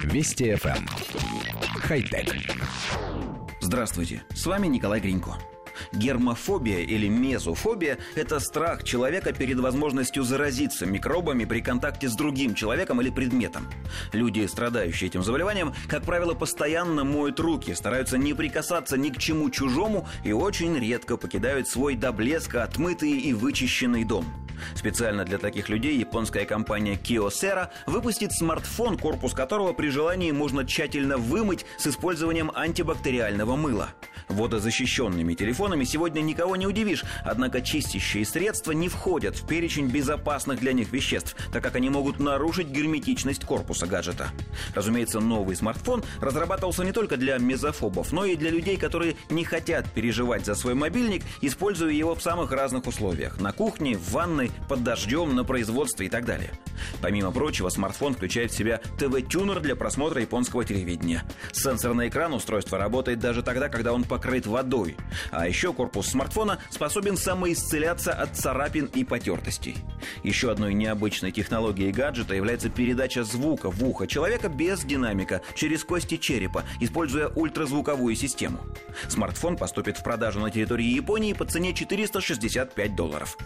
Вести FM. Эм. Хай-тек. Здравствуйте, с вами Николай Гринько. Гермофобия или мезофобия – это страх человека перед возможностью заразиться микробами при контакте с другим человеком или предметом. Люди, страдающие этим заболеванием, как правило, постоянно моют руки, стараются не прикасаться ни к чему чужому и очень редко покидают свой до блеска отмытый и вычищенный дом. Специально для таких людей японская компания Kyocera выпустит смартфон, корпус которого при желании можно тщательно вымыть с использованием антибактериального мыла. Водозащищенными телефонами сегодня никого не удивишь, однако чистящие средства не входят в перечень безопасных для них веществ, так как они могут нарушить герметичность корпуса гаджета. Разумеется, новый смартфон разрабатывался не только для мезофобов, но и для людей, которые не хотят переживать за свой мобильник, используя его в самых разных условиях – на кухне, в ванной, под дождем, на производстве и так далее. Помимо прочего, смартфон включает в себя ТВ-тюнер для просмотра японского телевидения. Сенсорный экран устройства работает даже тогда, когда он покрыт водой. А еще корпус смартфона способен самоисцеляться от царапин и потертостей. Еще одной необычной технологией гаджета является передача звука в ухо человека без динамика через кости черепа, используя ультразвуковую систему. Смартфон поступит в продажу на территории Японии по цене 465 долларов.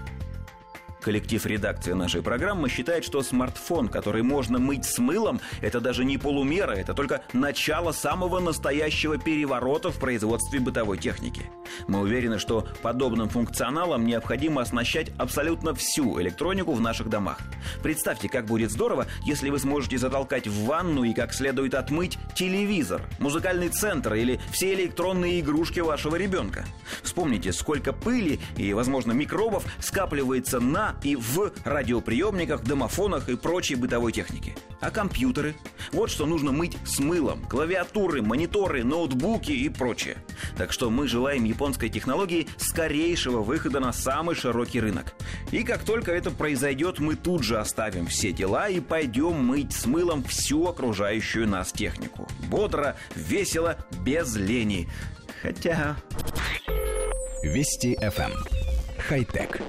Коллектив редакции нашей программы считает, что смартфон, который можно мыть с мылом, это даже не полумера, это только начало самого настоящего переворота в производстве бытовой техники. Мы уверены, что подобным функционалом необходимо оснащать абсолютно всю электронику в наших домах. Представьте, как будет здорово, если вы сможете затолкать в ванну и как следует отмыть телевизор, музыкальный центр или все электронные игрушки вашего ребенка. Вспомните, сколько пыли и, возможно, микробов скапливается на и в радиоприемниках, домофонах и прочей бытовой технике. А компьютеры? Вот что нужно мыть с мылом. Клавиатуры, мониторы, ноутбуки и прочее. Так что мы желаем японской технологии скорейшего выхода на самый широкий рынок. И как только это произойдет, мы тут же оставим все дела и пойдем мыть с мылом всю окружающую нас технику. Бодро, весело, без лени. Хотя... Вести FM. Эм. Хай-тек.